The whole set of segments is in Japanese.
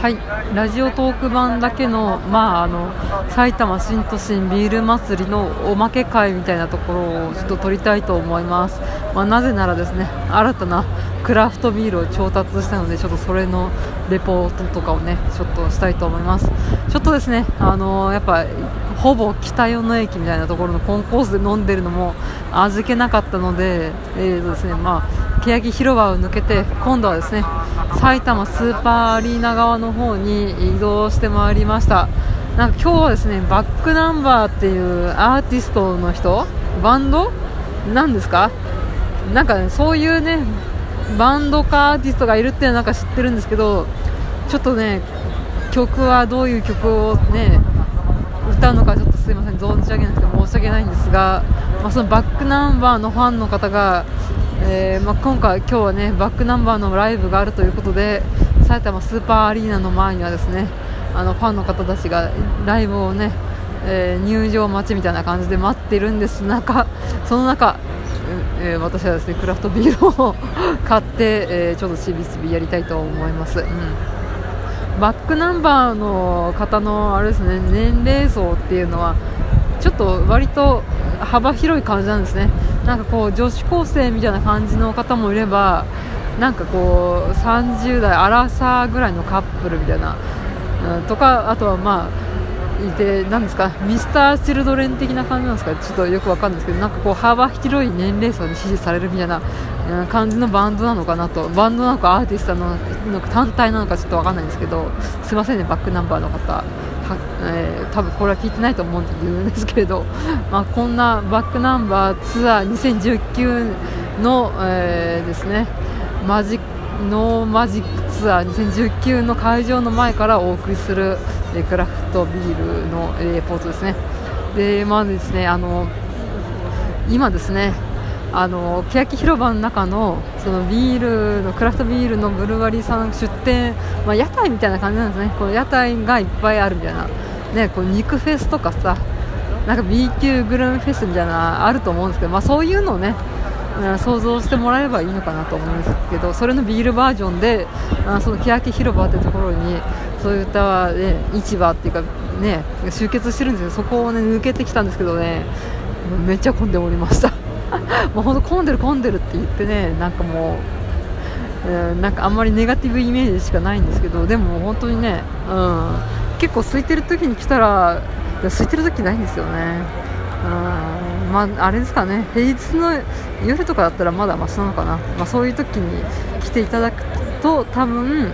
はい。ラジオトーク版だけの,、まあ、あの埼玉新都心ビール祭りのおまけ会みたいなところをちょっと撮りたいと思います、まあ、なぜならですね新たなクラフトビールを調達したのでちょっとそれのレポートとかをねちょっとしたいと思います。ちょっとですねあの、やっぱほぼ北与野駅みたいなところのコンコースで飲んでるのも味気なかったので,、えーですねまあ、欅広場を抜けて今度はですね埼玉スーパーアリーナ側の方に移動してまいりました。なんか今日はですねバックナンバーっていうアーティストの人バンド？なんですか？なんか、ね、そういうねバンドかアーティストがいるっていうのはなんか知ってるんですけどちょっとね曲はどういう曲をね歌うのかちょっとすいません存じ上げなくて申し訳ないんですが、まあ、そのバックナンバーのファンの方が、えー、まあ、今回今日はねバックナンバーのライブがあるということで埼玉スーパーアリーナの前にはですねあのファンの方たちがライブをね、えー、入場待ちみたいな感じで待ってるんです中その中、えー、私はですねクラフトビールを買って、えー、ちょっとちびちびやりたいと思います。うんバックナンバーの方のあれですね年齢層っていうのはちょっと割と幅広い感じなんですね。なんかこう女子高生みたいな感じの方もいればなんかこう30代アラサーぐらいのカップルみたいな、うん、とかあとはまあいて何ですかミスター・チルドレン的な感じなんですかちょっとよくわかんないですけどなんかこう幅広い年齢層に支持されるみたいな感じのバンドなのかなと。バンドなのかアーティストなのか単体なのかちょっとわかんないんですけどすいませんねバックナンバーの方。は、えー、多分これは聞いてないと思うんですけれど、まあ、こんなバックナンバーツアー2019の、えー、ですねマジノーマジックツアー2019の会場の前からお送りするえクラフトビールのレポートですね。でまあですねあの今ですねあの欅広場の中のそのビールのクラフトビールのブルワリーさん出店、まあ、屋台みたいな感じなんですね、この屋台がいっぱいあるみたいな、ね、こう肉フェスとかさなんか B 級グルメフェスみたいなあると思うんですけど、まあ、そういうのをね想像してもらえればいいのかなと思うんですけどそれのビールバージョンであその欅広場ってところにそういった、ね、市場っていうか、ね、集結してるんですけどそこを、ね、抜けてきたんですけどねめっちゃ混んでおりました。もう本当混んでる混んでるって言ってねなんかもう、えー、なんかあんまりネガティブイメージしかないんですけどでも本当にね、うん、結構空いてる時に来たら空いてる時ないんですよね。うんまあ、あれですかね平日の夜とかだったらまだマシなのかな、まあ、そういう時に来ていただくと多分、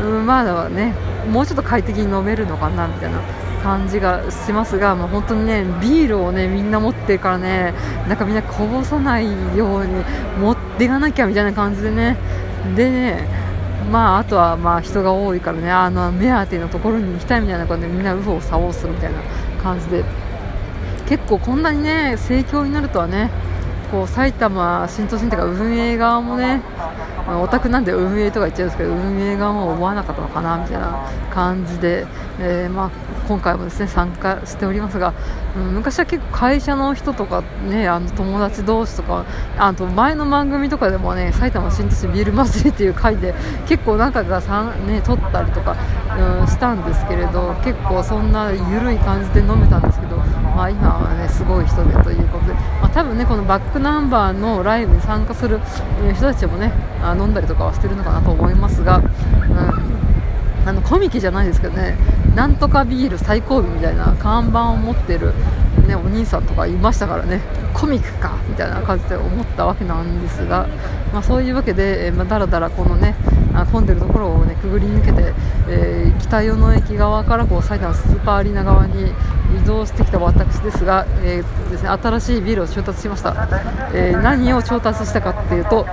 うん、まだねもうちょっと快適に飲めるのかなみたいな感じがしますが、まあ、本当にねビールをねみんな持ってるからねなんかみんなこぼさないように持っていかなきゃみたいな感じでね。でねまああとはまあ人が多いからねあの目当てのところに行きたいみたいな感じでみんなウフを左往するみたいな感じで。結構こんなにね盛況になるとはねこう埼玉新都心というか運営側もねオタクなんで運営とか言っちゃうんですけど運営側もう思わなかったのかなみたいな感じで、えー、まあ、今回もですね参加しておりますが、うん、昔は結構会社の人とか、ね、あの友達同士とかあと前の番組とかでもね埼玉新都市ビール祭りっていう回で結構仲がさん、ね、取ったりとか、うん、したんですけれど結構そんな緩い感じで飲めたんですけど、まあ、今はねすごい人でということで、まあ、多分ねこのバックナンバーのライブに参加する人たちもねあ飲んだりとかはしてるのかなと思いますが、うん、あのコミケじゃないですけどねなんとかビール最後尾みたいな看板を持ってる、ね、お兄さんとかいましたからねコミックかみたいな感じで思ったわけなんですが、まあ、そういうわけで、えまあ、だらだらこのね混んでるところを、ね、くぐり抜けて、えー、北与野駅側からこう埼玉スーパーアリーナ側に移動してきた私ですが、えーですね、新しいビールを調達しました、えー、何を調達したかっていうと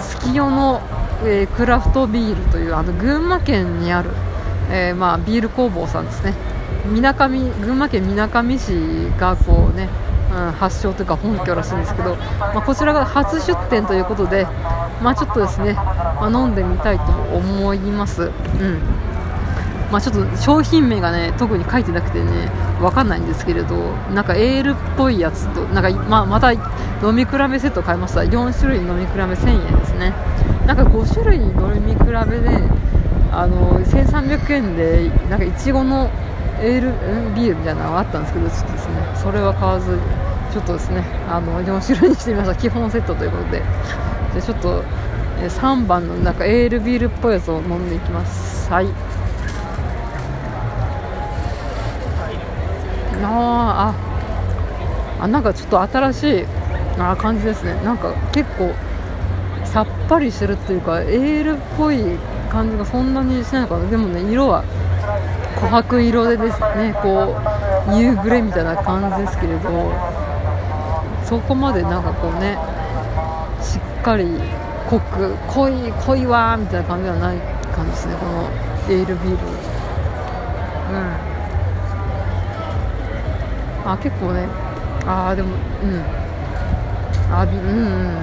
月夜の、えー、クラフトビールというあの群馬県にある、え、まあ、ビール工房さんですね。みなかみ群馬県みなかみ市がこうね、うん、発祥というか本拠らしいんですけど、まあ、こちらが初出店ということで、まあ、ちょっとですね、まあ、飲んでみたいと思います。うん。まあ、ちょっと商品名がね特に書いてなくてね分かんないんですけれどなんかエールっぽいやつとなんか、まあ、また飲み比べセット買いました。4種類飲み比べ1000円ですね。なんか5種類飲み比べであの1300円でなんかいちごのエールビールみたいなのがあったんですけどちょっとですね。それは買わずちょっとですねあの4種類にしてみました。基本セットということで。でちょっと3番のなんかエールビールっぽいやつを飲んでいきます。はい。あああなんかちょっと新しいあ感じですね。なんか結構さっぱりしてるっていうかエールっぽい感じがそんなにしないのかな。でもね色は琥珀色でですねこう夕暮れみたいな感じですけれどそこまでなんかこうねしっかり濃く濃い濃いわみたいな感じではない感じですねこのエールビール。うん。あ結構ね。ああでもうん。あうんうんうん。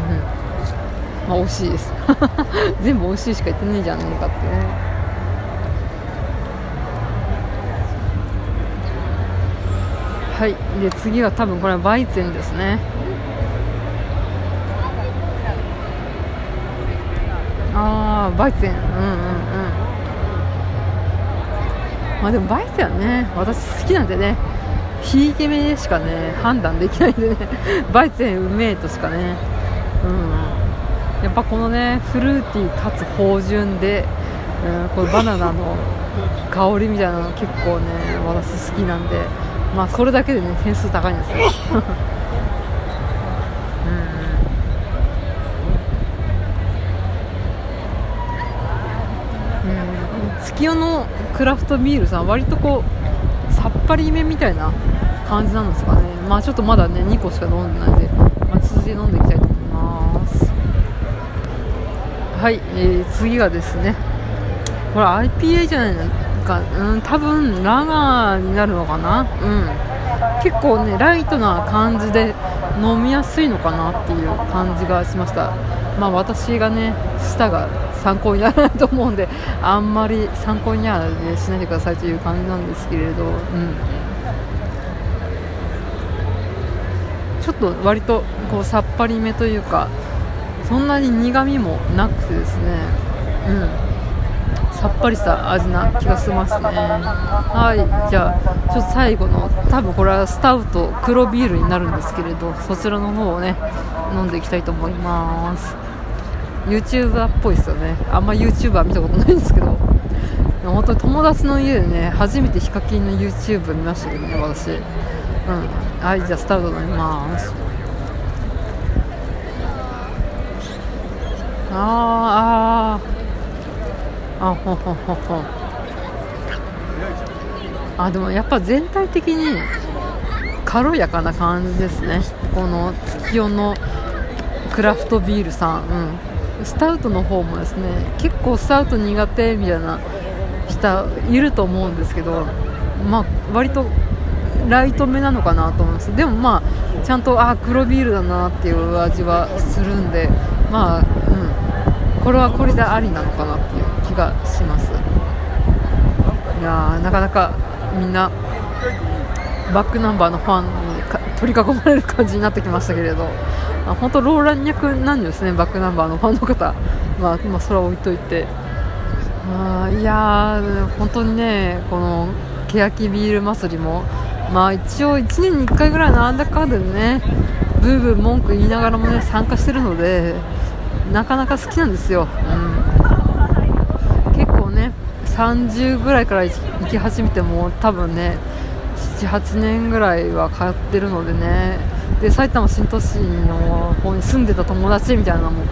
まあ惜しいです。全部美味しいしか言ってねえじゃんねえかってね。はい。で次は多分これはバイツェンですね。ああバイツェン。うんうんうん。まあでもバイツェンはね私好きなんでね。ひいき目でしかね判断できないんでね。バイツェンうめえとしかね。うん。やっぱこのねフルーティーかつ芳醇で、うん、このバナナの香りみたいなの結構ね私好きなんで。まあそれだけでね点数高いんですよ。うん、うん、月夜のクラフトビールさん割とこうさっぱりめみたいな感じなんですかね。まあちょっとまだね2個しか飲んでないんで、まあ、続いて飲んでいきたいと思います。はい、えー、次がですね。これ IPA じゃないのかうん多分ラガーになるのかな。うん。結構ねライトな感じで飲みやすいのかなっていう感じがしました。まあ私がね舌が参考にならないと思うんであんまり参考には、ね、しないでくださいという感じなんですけれど、うん、ちょっと割とこうさっぱりめというかそんなに苦みもなくてですね、うん、さっぱりした味な気がしますね。はい。じゃあちょっと最後の多分これはスタウト黒ビールになるんですけれどそちらの方をね飲んでいきたいと思います。YouTuber っぽいですよね。あんま YouTuber 見たことないんですけど。本当に友達の家でね初めてヒカキンの YouTube 見ましたけどね私。うん。はいじゃあスタートになります。あーあー。あほほほほ。あでもやっぱ全体的に軽やかな感じですね。この月夜のクラフトビールさん、うん、スタウトの方もですね結構スタウト苦手みたいな人いると思うんですけどまあ割とライトめなのかなと思います。でもまあちゃんとあ黒ビールだなっていう味はするんでまあうん。これはこれでありなのかなっていう気がします。いやなかなかみんなバックナンバーのファンに取り囲まれる感じになってきましたけれど。本当老若男女ですねバックナンバーのファンの方。まあ、まあ、それは置いといて。あいや本当にねこの欅ビール祭りもまあ一応1年に1回ぐらいなんだかんだでね。ブーブー文句言いながらもね参加してるのでなかなか好きなんですよ、うん、結構ね30ぐらいから行き始めても多分ね78年ぐらいは通ってるのでね。で埼玉新都心の方に住んでた友達みたいなのも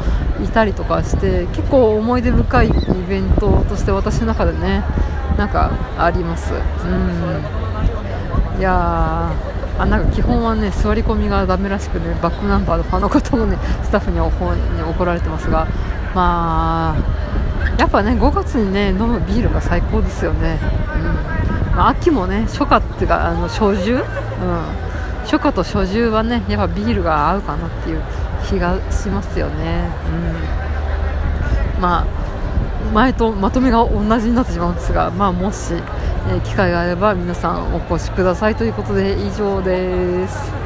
いたりとかして結構思い出深いイベントとして私の中でねなんかあります。うん。いやあなんか基本はね座り込みがダメらしくねバックナンバーのファンの方もね スタッフに怒られてますがまあやっぱね5月にね飲むビールが最高ですよね、うん。まあ、秋もね初夏っていうかあの初秋、うん、初夏と初秋はねやっぱビールが合うかなっていう気がしますよね、うん、まあ前とまとめが同じになってしまうんですが、まあ、もしえ機会があれば皆さんお越しくださいということで以上です。